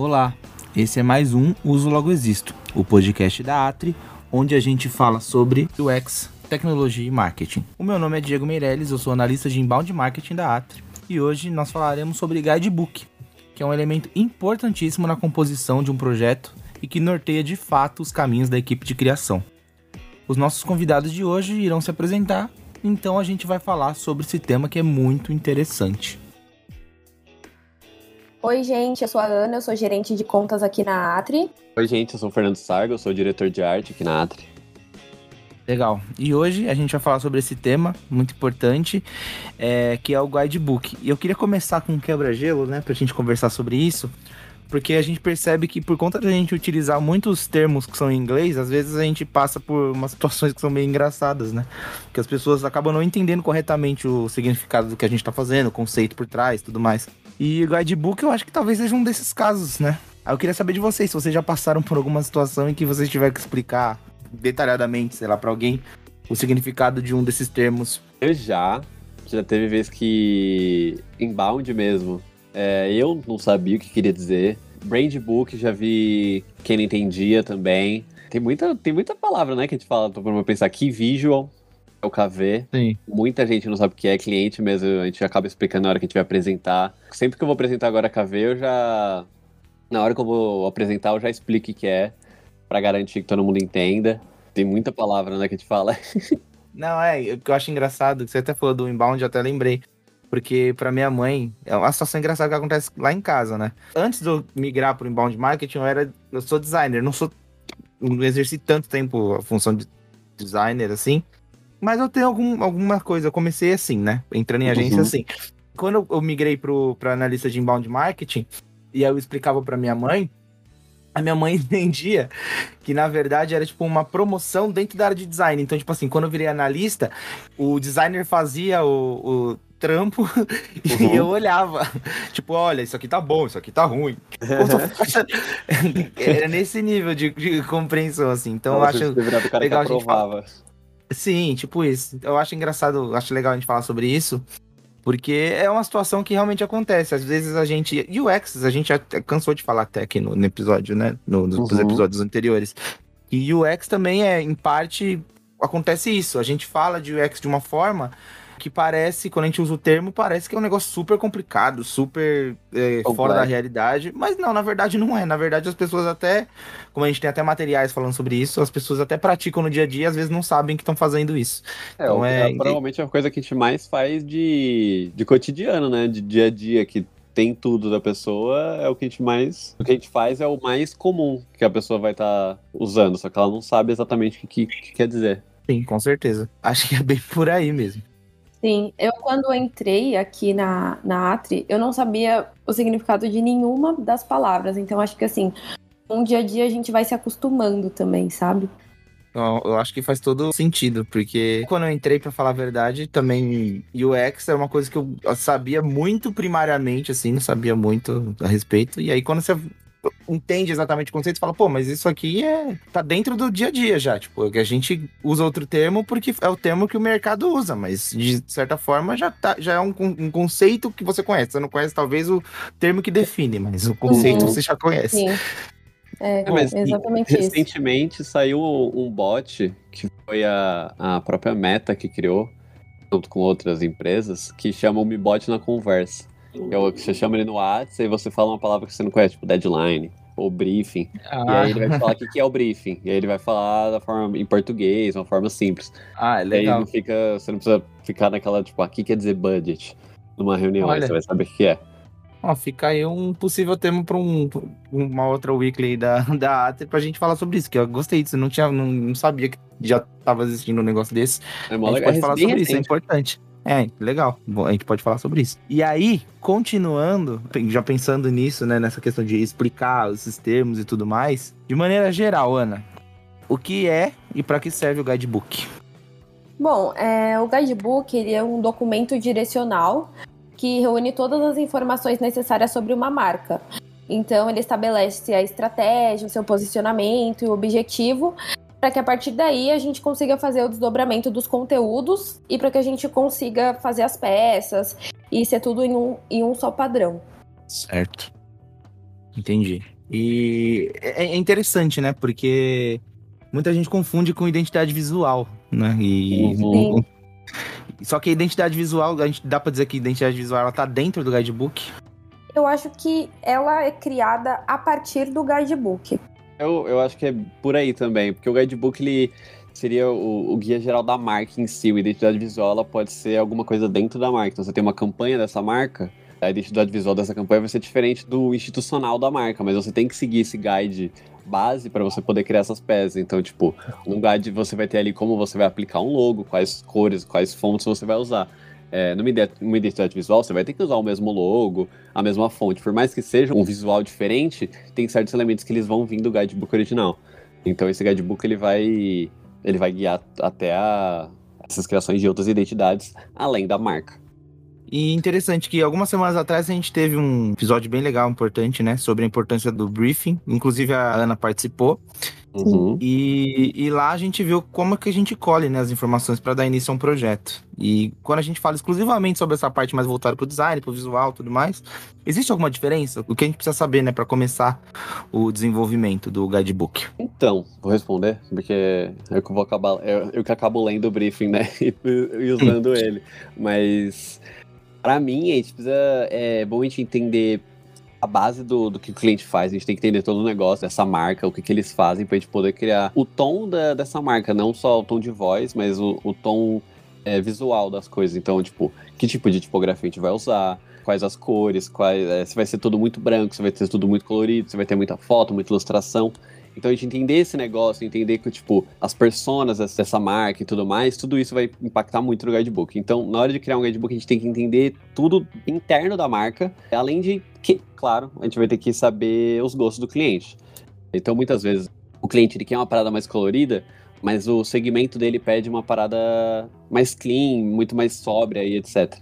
Olá, esse é mais um Uso Logo Existo, o podcast da Atri, onde a gente fala sobre UX, tecnologia e marketing. O meu nome é Diego Meirelles, eu sou analista de inbound marketing da Atri e hoje nós falaremos sobre guidebook, que é um elemento importantíssimo na composição de um projeto e que norteia de fato os caminhos da equipe de criação. Os nossos convidados de hoje irão se apresentar, então a gente vai falar sobre esse tema que é muito interessante. Oi, gente, eu sou a Ana, eu sou gerente de contas aqui na Atri. Oi, gente, eu sou o Fernando Sargo, eu sou diretor de arte aqui na Atri. Legal. E hoje a gente vai falar sobre esse tema muito importante, é, que é o guidebook. E eu queria começar com um quebra-gelo, né, pra gente conversar sobre isso, porque a gente percebe que por conta da gente utilizar muitos termos que são em inglês, às vezes a gente passa por umas situações que são meio engraçadas, né? Que as pessoas acabam não entendendo corretamente o significado do que a gente tá fazendo, o conceito por trás, tudo mais. E o guidebook eu acho que talvez seja um desses casos, né? Aí eu queria saber de vocês, se vocês já passaram por alguma situação em que vocês tiveram que explicar detalhadamente, sei lá, para alguém o significado de um desses termos. Eu já, já teve vez que inbound mesmo, é, eu não sabia o que queria dizer. Brand book já vi quem não entendia também. Tem muita, tem muita palavra, né, que a gente fala, pra pensar, key visual, é o KV. Sim. Muita gente não sabe o que é cliente mesmo, a gente acaba explicando na hora que a gente vai apresentar. Sempre que eu vou apresentar agora KV, eu já. Na hora que eu vou apresentar, eu já explico o que é, para garantir que todo mundo entenda. Tem muita palavra, né, que a gente fala. Não, é, o que eu acho engraçado, que você até falou do inbound, eu até lembrei. Porque para minha mãe, é uma situação engraçada que acontece lá em casa, né? Antes de eu migrar pro inbound marketing, eu era. Eu sou designer, não sou. Não exerci tanto tempo a função de designer assim. Mas eu tenho algum, alguma coisa, eu comecei assim, né? Entrando em agência Uhum. assim. Quando eu, eu migrei pro, pra analista de inbound marketing, e aí eu explicava pra minha mãe, a minha mãe entendia que, na verdade, era tipo uma promoção dentro da área de design. Então, tipo assim, quando eu virei analista, o designer fazia o, o trampo e Uhum. eu olhava. Tipo, olha, isso aqui tá bom, isso aqui tá ruim. Era nesse nível de, de compreensão, assim. Então, eu Nossa, acho. eu legal a gente falar. Sim, tipo isso. Eu acho engraçado, acho legal a gente falar sobre isso, porque é uma situação que realmente acontece. Às vezes a gente. UX, a gente já cansou de falar até aqui no, no episódio, né? No- nos Uhum. episódios anteriores. E UX também é, em parte, acontece isso. A gente fala de UX de uma forma que parece, quando a gente usa o termo, parece que é um negócio super complicado, super é, Complexo. fora da realidade. Mas não, na verdade não é. Na verdade, as pessoas até, como a gente tem até materiais falando sobre isso, as pessoas até praticam no dia a dia, às vezes não sabem que estão fazendo isso. É, Então é- é provavelmente a coisa que a gente mais faz de, de cotidiano, né? De dia a dia, que tem tudo da pessoa, é o que a gente mais. O que a gente faz é o mais comum que a pessoa vai estar usando, só que ela não sabe exatamente o que, que- que quer dizer. Sim, com certeza. Acho que é bem por aí mesmo. Sim, eu quando entrei aqui na, na Atri, eu não sabia o significado de nenhuma das palavras. Então acho que assim, um dia a dia a gente vai se acostumando também, sabe? Eu, eu acho que faz todo sentido, porque quando eu entrei, pra falar a verdade, também UX era uma coisa que eu sabia muito primariamente, assim, não sabia muito a respeito. E aí, quando você entende exatamente o conceito, você fala, pô, mas isso aqui é tá dentro do dia a dia já. Tipo, que a gente usa outro termo porque é o termo que o mercado usa, mas de certa forma já, tá, já é um, um conceito que você conhece. Você não conhece, talvez, o termo que define, mas o conceito Uhum. você já conhece. Sim. É, É, mas exatamente isso. recentemente saiu um bot que foi a, a própria Meta que criou, junto com outras empresas, que chama o Mi Bot na conversa. É o que você chama ele no WhatsApp e você fala uma palavra que você não conhece, tipo deadline ou briefing. E Ah, aí ele vai te falar o que que é o briefing. E aí ele vai falar da forma em português, uma forma simples. ah, é E aí legal. não fica, você não precisa ficar naquela, tipo, aqui quer dizer budget numa reunião, aí Olha. você vai saber o que é. Ó, fica aí um possível tema para um, uma outra weekly da, da Atri pra gente falar sobre isso, que eu gostei disso, eu não, tinha, não, não sabia que já tava existindo um negócio desse. É A gente legal. pode falar bem sobre isso, é importante. É, legal. A gente pode falar sobre isso. E aí, continuando, já pensando nisso, né, nessa questão de explicar esses termos e tudo mais, de maneira geral, Ana, o que é e para que serve o guidebook? Bom, é, o guidebook ele é um documento direcional que reúne todas as informações necessárias sobre uma marca. Então, ele estabelece a estratégia, o seu posicionamento e o objetivo, para que a partir daí a gente consiga fazer o desdobramento dos conteúdos e para que a gente consiga fazer as peças e ser tudo em um, em um só padrão. Certo. Entendi. E é, é interessante, né? Porque muita gente confunde com identidade visual, né? E Sim. só que a identidade visual, a gente dá para dizer que a identidade visual ela tá dentro do guidebook. Eu acho que ela é criada a partir do guidebook. Eu, eu acho que é por aí também, porque o guidebook ele seria o, o guia geral da marca em si. A identidade visual ela pode ser alguma coisa dentro da marca. Então você tem uma campanha dessa marca, a identidade visual dessa campanha vai ser diferente do institucional da marca, mas você tem que seguir esse guide base para você poder criar essas peças. Então, tipo, no guide você vai ter ali como você vai aplicar um logo, quais cores, quais fontes você vai usar. É, numa ide- numa identidade visual, você vai ter que usar o mesmo logo, a mesma fonte. Por mais que seja um visual diferente, tem certos elementos que eles vão vir do guidebook original. Então esse guidebook ele vai, ele vai guiar até a, essas criações de outras identidades, além da marca. E interessante que algumas semanas atrás a gente teve um episódio bem legal, importante, né? Sobre a importância do briefing. Inclusive a Ana participou. Uhum. E, e lá a gente viu como é que a gente colhe né, as informações para dar início a um projeto. E quando a gente fala exclusivamente sobre essa parte mais voltada para o design, para o visual e tudo mais, existe alguma diferença? O que a gente precisa saber né, para começar o desenvolvimento do guidebook? Então, vou responder, porque eu que vou acabar, eu, eu que acabo lendo o briefing, né, e, e usando ele. Mas para mim, a gente precisa, é bom a gente entender a base do, do que o cliente faz, a gente tem que entender todo o negócio dessa marca, o que, que eles fazem pra gente poder criar o tom da, dessa marca, não só o tom de voz, mas o, o tom é, visual das coisas. Então, tipo, que tipo de tipografia a gente vai usar, quais as cores, quais, é, se vai ser tudo muito branco, se vai ser tudo muito colorido, se vai ter muita foto, muita ilustração. Então a gente entender esse negócio, entender que, tipo, as personas dessa marca e tudo mais, tudo isso vai impactar muito no guidebook. Então, na hora de criar um guidebook, a gente tem que entender tudo interno da marca, além de que, claro, a gente vai ter que saber os gostos do cliente. Então, muitas vezes, o cliente ele quer uma parada mais colorida, mas o segmento dele pede uma parada mais clean, muito mais sóbria e etc.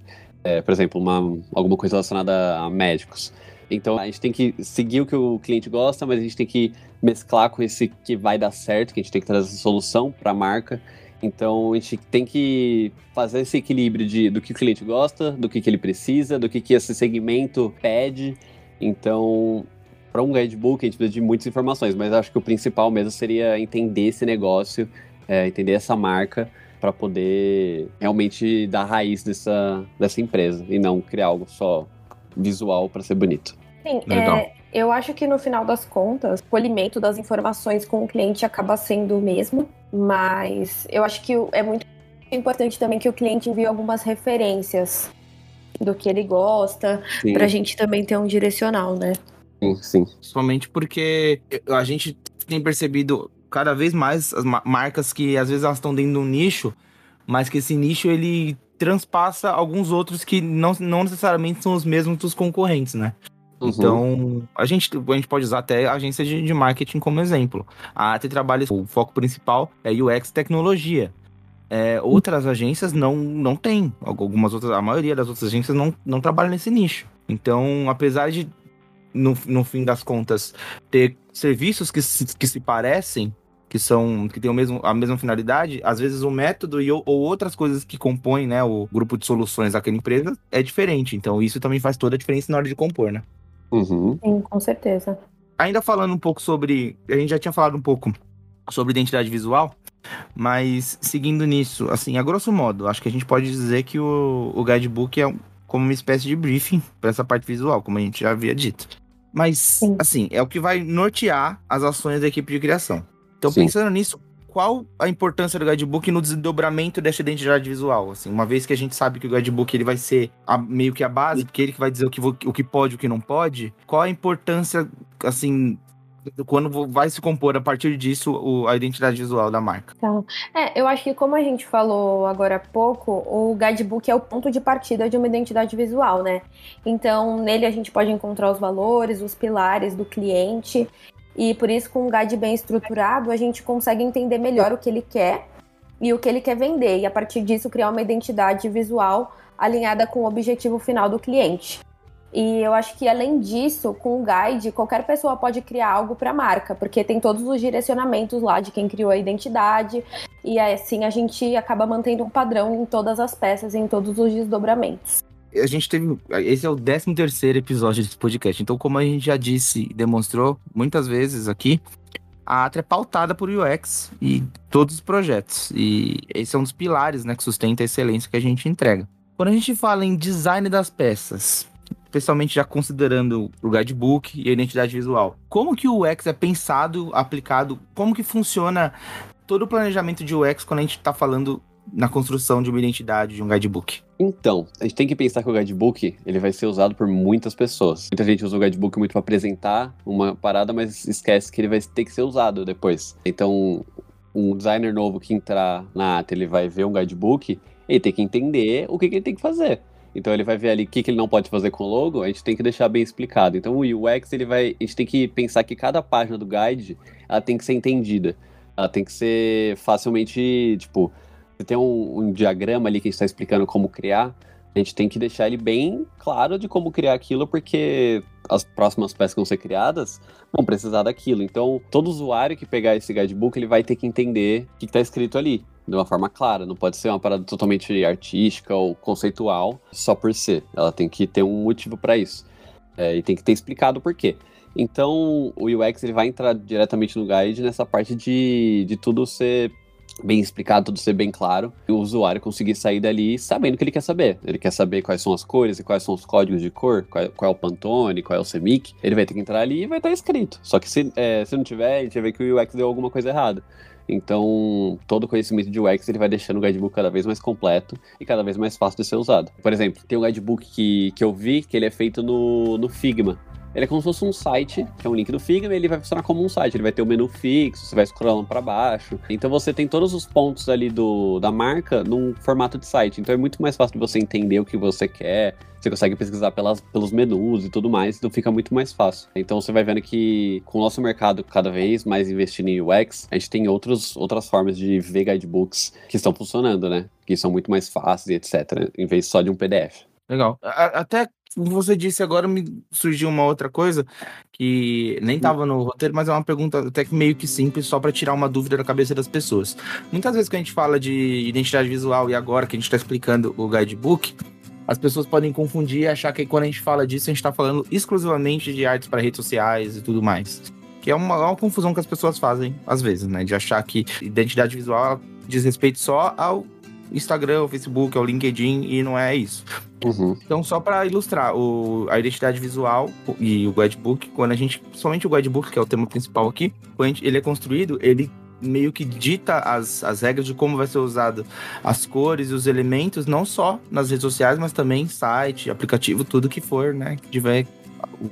É, por exemplo, uma, alguma coisa relacionada a médicos. Então a gente tem que seguir o que o cliente gosta, mas a gente tem que mesclar com esse que vai dar certo, que a gente tem que trazer solução para a marca. Então a gente tem que fazer esse equilíbrio de, do que o cliente gosta, do que, que ele precisa, do que, que esse segmento pede. Então, para um guidebook, a gente precisa de muitas informações, mas acho que o principal mesmo seria entender esse negócio, é, entender essa marca, para poder realmente dar raiz dessa, dessa empresa e não criar algo só visual para ser bonito. Sim, Legal. é, eu acho que no final das contas, o polimento das informações com o cliente acaba sendo o mesmo, mas eu acho que é muito importante também que o cliente envie algumas referências do que ele gosta, Sim, pra gente também ter um direcional, né? sim, sim. Principalmente porque a gente tem percebido cada vez mais as ma- marcas que às vezes elas estão dentro de um nicho, mas que esse nicho ele transpassa alguns outros que não, não necessariamente são os mesmos dos concorrentes, né? Uhum. Então, a gente, a gente pode usar até agência de, de marketing como exemplo. A AT trabalha, o foco principal é UX tecnologia. É, outras agências não, não têm. Algumas outras, a maioria das outras agências não, não trabalha nesse nicho. Então, apesar de, no, no fim das contas, ter serviços que se, que se parecem, que são que têm o mesmo, a mesma finalidade, às vezes o método e, ou ou outras coisas que compõem né, o grupo de soluções daquela empresa é diferente. Então, isso também faz toda a diferença na hora de compor, né? Uhum. Sim, com certeza. ainda falando um pouco sobre. A gente já tinha falado um pouco sobre identidade visual, mas seguindo nisso, assim, a grosso modo, acho que a gente pode dizer que o, o guidebook é como uma espécie de briefing para essa parte visual, como a gente já havia dito. Mas, Sim. assim, é o que vai nortear as ações da equipe de criação. Então, Sim. pensando nisso, qual a importância do guidebook no desdobramento dessa identidade visual? Assim, uma vez que a gente sabe que o guidebook ele vai ser a- meio que a base, porque ele que vai dizer o que, o que pode e o que não pode, qual a importância, assim, quando vai se compor a partir disso o- a identidade visual da marca? É, eu acho que como a gente falou agora há pouco, o guidebook é o ponto de partida de uma identidade visual, né? Então, nele a gente pode encontrar os valores, os pilares do cliente, e por isso com um guide bem estruturado, a gente consegue entender melhor o que ele quer e o que ele quer vender, e a partir disso criar uma identidade visual alinhada com o objetivo final do cliente. E eu acho que além disso, com o guide, qualquer pessoa pode criar algo para a marca, porque tem todos os direcionamentos lá de quem criou a identidade, e assim a gente acaba mantendo um padrão em todas as peças, em todos os desdobramentos. A gente teve. Esse é o 13 terceiro episódio desse podcast. Então, como a gente já disse e demonstrou muitas vezes aqui, a Atra é pautada por UX e todos os projetos. E esse é um dos pilares né, que sustenta a excelência que a gente entrega. Quando a gente fala em design das peças, especialmente já considerando o guidebook e a identidade visual, como que o UX é pensado, aplicado, como que funciona todo o planejamento de UX quando a gente está falando na construção de uma identidade, de um guidebook? Então, a gente tem que pensar que o guidebook ele vai ser usado por muitas pessoas. Muita gente usa o guidebook muito para apresentar uma parada, mas esquece que ele vai ter que ser usado depois. Então, um designer novo que entrar na ata, ele vai ver um guidebook, ele tem que entender o que, que ele tem que fazer. Então ele vai ver ali o que, que ele não pode fazer com o logo, a gente tem que deixar bem explicado. Então o UX ele vai, a gente tem que pensar que cada página do guide ela tem que ser entendida, ela tem que ser facilmente tipo tem um, um diagrama ali que está explicando como criar, a gente tem que deixar ele bem claro de como criar aquilo, porque as próximas peças que vão ser criadas vão precisar daquilo. Então, todo usuário que pegar esse guidebook, ele vai ter que entender o que está escrito ali, de uma forma clara. Não pode ser uma parada totalmente artística ou conceitual só por ser. Ela tem que ter um motivo para isso. É, e tem que ter explicado o porquê. Então, o UX ele vai entrar diretamente no guide nessa parte de, de tudo ser bem explicado, tudo ser bem claro, e o usuário conseguir sair dali sabendo o que ele quer saber. Ele quer saber quais são as cores e quais são os códigos de cor, qual, qual é o Pantone, qual é o CMYK. Ele vai ter que entrar ali e vai estar escrito. Só que se, é, se não tiver, a gente vai ver que o UX deu alguma coisa errada. Então, todo o conhecimento de UX ele vai deixando o guidebook cada vez mais completo e cada vez mais fácil de ser usado. Por exemplo, tem um guidebook que, que eu vi que ele é feito no, no Figma. Ele é como se fosse um site, que é um link do Figma, e ele vai funcionar como um site. Ele vai ter o um menu fixo, você vai scrollando para baixo. Então você tem todos os pontos ali do, da marca num formato de site. Então é muito mais fácil de você entender o que você quer. Você consegue pesquisar pelas, pelos menus e tudo mais, então fica muito mais fácil. Então você vai vendo que com o nosso mercado cada vez mais investindo em UX, a gente tem outros, outras formas de ver guidebooks que estão funcionando, né? Que são muito mais fáceis etc. Em vez só de um PDF. Legal. Até você disse agora, me surgiu uma outra coisa que nem estava no roteiro, mas é uma pergunta até que meio que simples, só para tirar uma dúvida da cabeça das pessoas. Muitas vezes que a gente fala de identidade visual e agora que a gente está explicando o guidebook, as pessoas podem confundir e achar que quando a gente fala disso, a gente está falando exclusivamente de artes para redes sociais e tudo mais. Que é uma, uma, confusão que as pessoas fazem, às vezes, né? De achar que identidade visual diz respeito só ao Instagram, o Facebook, ao LinkedIn, e não é isso. Uhum. Então, só para ilustrar, o, a identidade visual e o guidebook, quando a gente, somente o guidebook, que é o tema principal aqui, quando gente, ele é construído, ele meio que dita as, as regras de como vai ser usado as cores e os elementos, não só nas redes sociais, mas também site, aplicativo, tudo que for, né, que tiver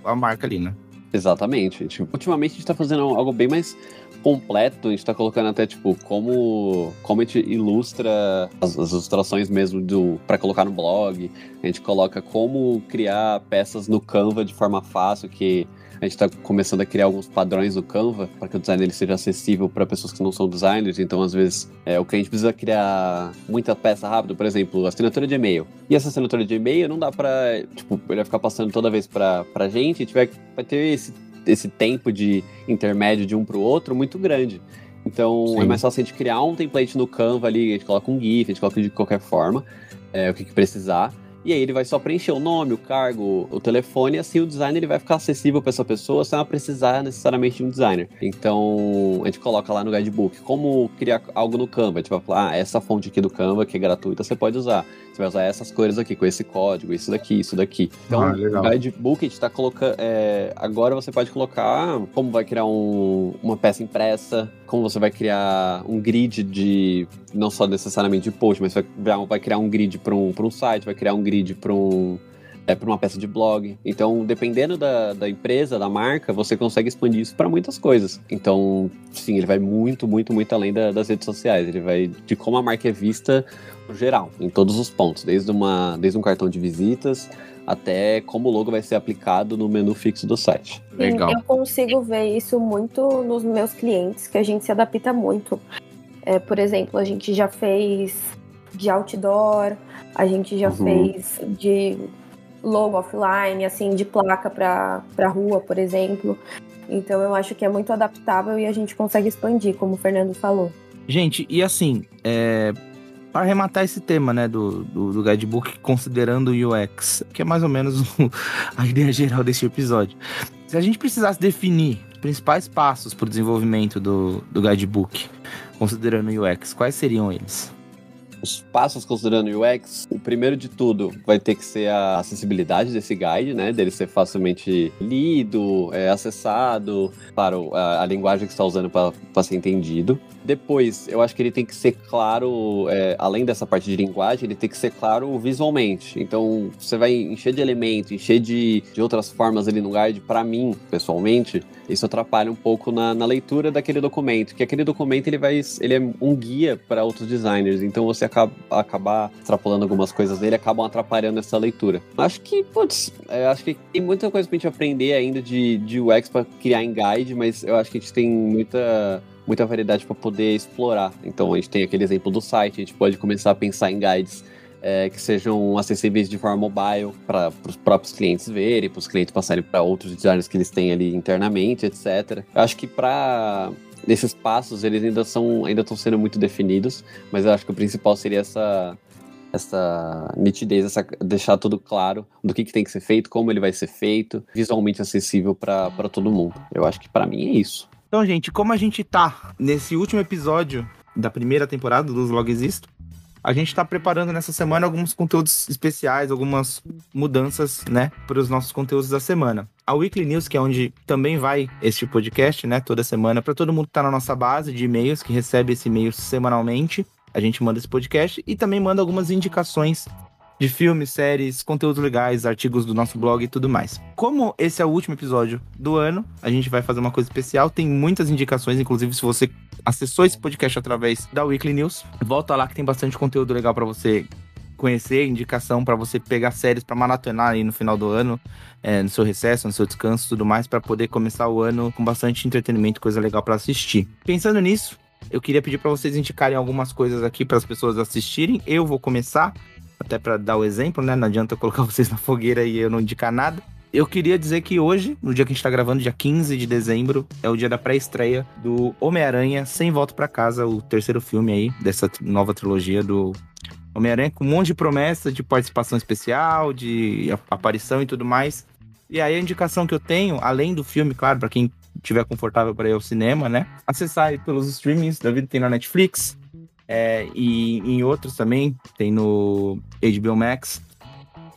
a, a marca ali, né? Exatamente. ultimamente a gente tá fazendo algo bem mais completo, a gente tá colocando até, tipo, como, como a gente ilustra as, as ilustrações mesmo do para colocar no blog. A gente coloca como criar peças no Canva de forma fácil, que a gente está começando a criar alguns padrões no Canva para que o design ele seja acessível para pessoas que não são designers. Então, às vezes, é, o que a gente precisa criar muita peça rápido, por exemplo, assinatura de e-mail. E essa assinatura de e-mail não dá para, tipo, ele vai ficar passando toda vez para a gente, gente vai, vai ter esse esse tempo de intermédio de um para o outro muito grande. Então Sim. é mais fácil a gente criar um template no Canva ali, a gente coloca um GIF, a gente coloca de qualquer forma, é, o que, que precisar. E aí ele vai só preencher o nome, o cargo, o telefone, e assim o designer ele vai ficar acessível para essa pessoa sem ela precisar necessariamente de um designer. Então a gente coloca lá no guidebook como criar algo no Canva. A gente vai falar, ah, essa fonte aqui do Canva que é gratuita, você pode usar. Você vai usar essas cores aqui, com esse código, isso daqui, isso daqui. Então, ah, o guidebook a gente tá colocando. É, agora você pode colocar como vai criar um, uma peça impressa, como você vai criar um grid de. não só necessariamente de post, mas vai, vai criar um grid para um, um site, vai criar um grid para um é para uma peça de blog. Então, dependendo da, da empresa, da marca, você consegue expandir isso para muitas coisas. Então, sim, ele vai muito, muito, muito além da, das redes sociais. Ele vai de como a marca é vista no geral, em todos os pontos, desde, uma, desde um cartão de visitas até como o logo vai ser aplicado no menu fixo do site. Legal. Eu consigo ver isso muito nos meus clientes, que a gente se adapta muito. É, por exemplo, a gente já fez de outdoor, a gente já uhum. fez de logo offline, assim, de placa para rua, por exemplo. Então eu acho que é muito adaptável e a gente consegue expandir, como o Fernando falou. Gente, e assim, é, para arrematar esse tema, né, do, do, do guidebook considerando o UX, que é mais ou menos a ideia geral desse episódio. Se a gente precisasse definir os principais passos para o desenvolvimento do, do guidebook, considerando o UX, quais seriam eles? Os passos considerando o UX, o primeiro de tudo vai ter que ser a acessibilidade desse guide, né? Dele ser facilmente lido, é, acessado, claro, a, a linguagem que está usando para ser entendido. Depois, eu acho que ele tem que ser claro, é, além dessa parte de linguagem, ele tem que ser claro visualmente. Então, você vai encher de elementos, encher de, de outras formas ali no guide. Para mim, pessoalmente, isso atrapalha um pouco na, na, leitura daquele documento. Que aquele documento ele vai, ele é um guia para outros designers. Então, você acaba acabar extrapolando algumas coisas dele, acabam atrapalhando essa leitura. Acho que, putz, é, acho que tem muita coisa pra gente aprender ainda de, de UX para criar em guide, mas eu acho que a gente tem muita muita variedade para poder explorar. Então a gente tem aquele exemplo do site, a gente pode começar a pensar em guides é, que sejam acessíveis de forma mobile para os próprios clientes verem, para os clientes passarem para outros designers que eles têm ali internamente, etc. Eu acho que para nesses passos eles ainda são ainda estão sendo muito definidos, mas eu acho que o principal seria essa essa nitidez, essa, deixar tudo claro do que, que tem que ser feito, como ele vai ser feito, visualmente acessível para todo mundo. Eu acho que para mim é isso. Então, gente, como a gente tá nesse último episódio da primeira temporada dos Log Existo, a gente está preparando nessa semana alguns conteúdos especiais, algumas mudanças, né, para os nossos conteúdos da semana. A Weekly News, que é onde também vai este podcast, né, toda semana, para todo mundo que está na nossa base de e-mails, que recebe esse e-mail semanalmente. A gente manda esse podcast e também manda algumas indicações de filmes, séries, conteúdos legais, artigos do nosso blog e tudo mais. Como esse é o último episódio do ano, a gente vai fazer uma coisa especial. Tem muitas indicações, inclusive se você acessou esse podcast através da Weekly News, volta lá que tem bastante conteúdo legal para você conhecer, indicação para você pegar séries para maratonar aí no final do ano, é, no seu recesso, no seu descanso, tudo mais, para poder começar o ano com bastante entretenimento, coisa legal para assistir. Pensando nisso, eu queria pedir para vocês indicarem algumas coisas aqui para as pessoas assistirem. Eu vou começar até para dar o exemplo, né? Não adianta colocar vocês na fogueira e eu não indicar nada. Eu queria dizer que hoje, no dia que a gente tá gravando, dia 15 de dezembro, é o dia da pré-estreia do Homem-Aranha Sem Volta para Casa, o terceiro filme aí dessa nova trilogia do Homem-Aranha, com um monte de promessa de participação especial, de aparição e tudo mais. E aí a indicação que eu tenho, além do filme, claro, para quem tiver confortável para ir ao cinema, né? Acessar aí pelos streamings, da vida tem na Netflix, é, e em outros também, tem no HBO Max.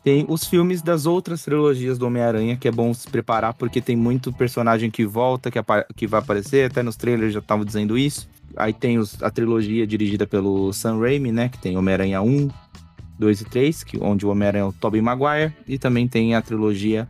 Tem os filmes das outras trilogias do Homem-Aranha, que é bom se preparar, porque tem muito personagem que volta, que, que vai aparecer, até nos trailers já estavam dizendo isso. Aí tem os, a trilogia dirigida pelo Sam Raimi, né, que tem Homem-Aranha 1, 2 e 3, que, onde o Homem-Aranha é o Tobey Maguire, e também tem a trilogia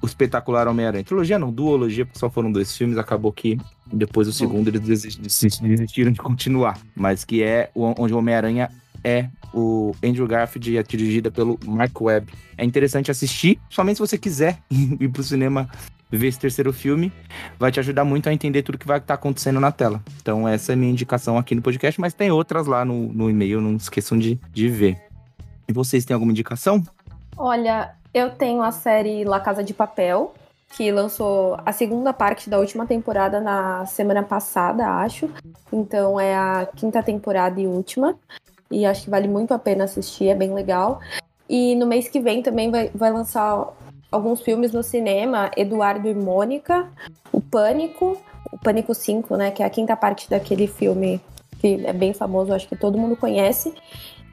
O Espetacular Homem-Aranha. Trilogia não, duologia, porque só foram dois filmes, acabou que depois o segundo eles desistiram de continuar. Mas que é onde o Homem-Aranha é o Andrew Garfield e é dirigida pelo Mark Webb. É interessante assistir, somente se você quiser ir pro cinema ver esse terceiro filme, vai te ajudar muito a entender tudo que vai estar acontecendo na tela. Então essa é a minha indicação aqui no podcast, mas tem outras lá no, no e-mail, não esqueçam de, de ver. E vocês têm alguma indicação? Olha, eu tenho a série La Casa de Papel, que lançou a segunda parte da última temporada na semana passada, acho. Então é a quinta temporada e última. E acho que vale muito a pena assistir, é bem legal. E no mês que vem também vai, vai lançar alguns filmes no cinema, Eduardo e Mônica, O Pânico, o Pânico 5, né, que é a quinta parte daquele filme que é bem famoso, acho que todo mundo conhece.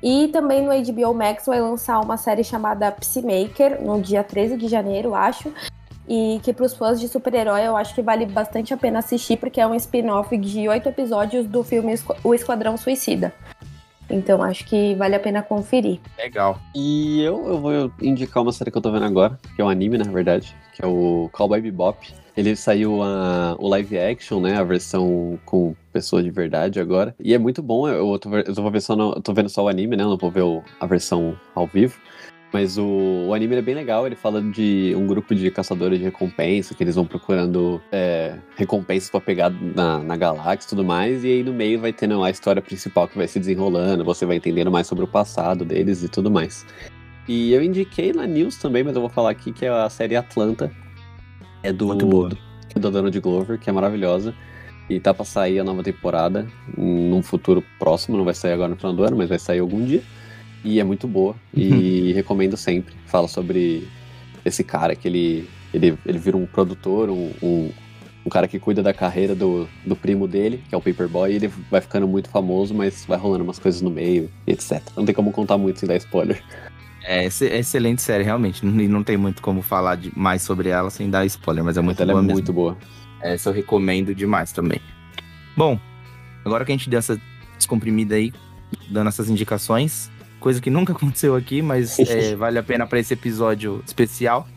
E também no HBO Max vai lançar uma série chamada Psymaker, no dia 13 de janeiro, acho, e que para os fãs de super-herói eu acho que vale bastante a pena assistir, porque é um spin-off de oito episódios do filme O Esquadrão Suicida. Então acho que vale a pena conferir. Legal. E eu, eu vou indicar uma série que eu tô vendo agora, que é um anime, na verdade, que é o Cowboy Bebop. Ele saiu a, o live action, né? A versão com pessoa de verdade agora. E é muito bom. Eu tô, eu tô, vendo, só no, eu tô vendo só o anime, né? Eu não vou ver o, a versão ao vivo. Mas o, o anime é bem legal, ele fala de um grupo de caçadores de recompensa, que eles vão procurando é, recompensas para pegar na, na galáxia e tudo mais, e aí no meio vai tendo a história principal que vai se desenrolando, você vai entendendo mais sobre o passado deles e tudo mais. E eu indiquei na News também, mas eu vou falar aqui que é a série Atlanta. É do, Muito boa. do, do Donald Glover, que é maravilhosa. E tá pra sair a nova temporada num futuro próximo, não vai sair agora no final do ano, mas vai sair algum dia. E é muito boa. E recomendo sempre. Fala sobre esse cara que ele, ele, ele vira um produtor, um, um, um cara que cuida da carreira do, do primo dele, que é o Paperboy, e ele vai ficando muito famoso, mas vai rolando umas coisas no meio, etc. Não tem como contar muito sem dar spoiler. É, é excelente série, realmente. E não tem muito como falar de, mais sobre ela sem dar spoiler, mas é muito mas boa. Ela é mesmo. muito boa. Essa eu recomendo demais também. Bom, agora que a gente deu essa descomprimida aí, dando essas indicações, coisa que nunca aconteceu aqui, mas é, vale a pena para esse episódio especial.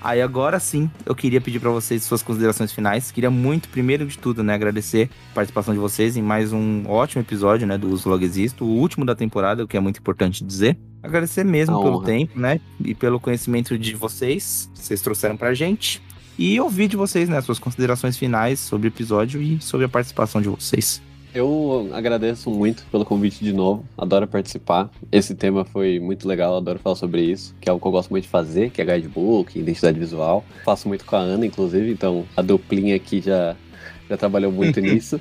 Aí agora sim, eu queria pedir para vocês suas considerações finais. Queria muito, primeiro de tudo, né, agradecer a participação de vocês em mais um ótimo episódio, né, do Uso Log Existo, o último da temporada, o que é muito importante dizer. Agradecer mesmo A pelo honra. tempo, né, e pelo conhecimento de vocês, que vocês trouxeram pra gente. E ouvir de vocês, né, suas considerações finais sobre o episódio e sobre a participação de vocês. Eu agradeço muito pelo convite de novo, adoro participar. Esse tema foi muito legal, adoro falar sobre isso, que é algo que eu gosto muito de fazer, que é guidebook, identidade visual. Faço muito com a Ana, inclusive, então a duplinha aqui já, já trabalhou muito nisso.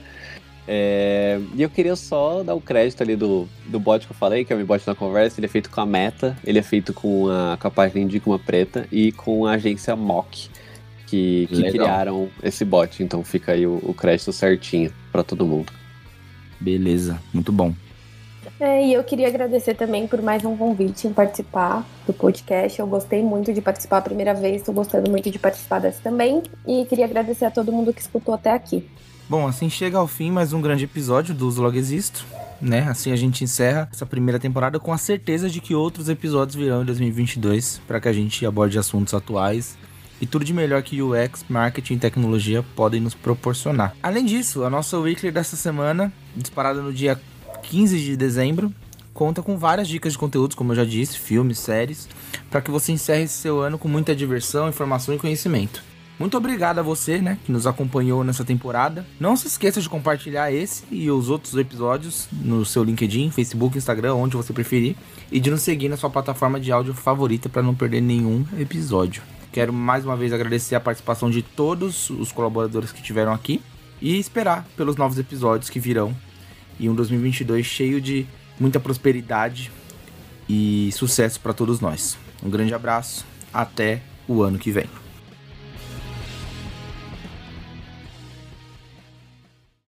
É, e eu queria só dar o crédito ali do, do bot que eu falei, que é o meu bot na conversa. Ele é feito com a Meta, ele é feito com a, com a página Indica uma Preta e com a agência Mock, que, que criaram esse bot. Então fica aí o, o crédito certinho pra todo mundo. Beleza, muito bom. É, e eu queria agradecer também por mais um convite em participar do podcast. Eu gostei muito de participar a primeira vez, estou gostando muito de participar dessa também. E queria agradecer a todo mundo que escutou até aqui. Bom, assim chega ao fim mais um grande episódio do Uso Log Existo, né? Assim a gente encerra essa primeira temporada com a certeza de que outros episódios virão em 2022 para que a gente aborde assuntos atuais e tudo de melhor que UX, marketing e tecnologia podem nos proporcionar. Além disso, a nossa weekly dessa semana, disparada no dia 15 de dezembro, conta com várias dicas de conteúdos, como eu já disse, filmes, séries, para que você encerre seu ano com muita diversão, informação e conhecimento. Muito obrigado a você, né, que nos acompanhou nessa temporada. Não se esqueça de compartilhar esse e os outros episódios no seu LinkedIn, Facebook, Instagram, onde você preferir, e de nos seguir na sua plataforma de áudio favorita para não perder nenhum episódio. Quero mais uma vez agradecer a participação de todos os colaboradores que tiveram aqui e esperar pelos novos episódios que virão e um 2022 cheio de muita prosperidade e sucesso para todos nós. Um grande abraço, até o ano que vem.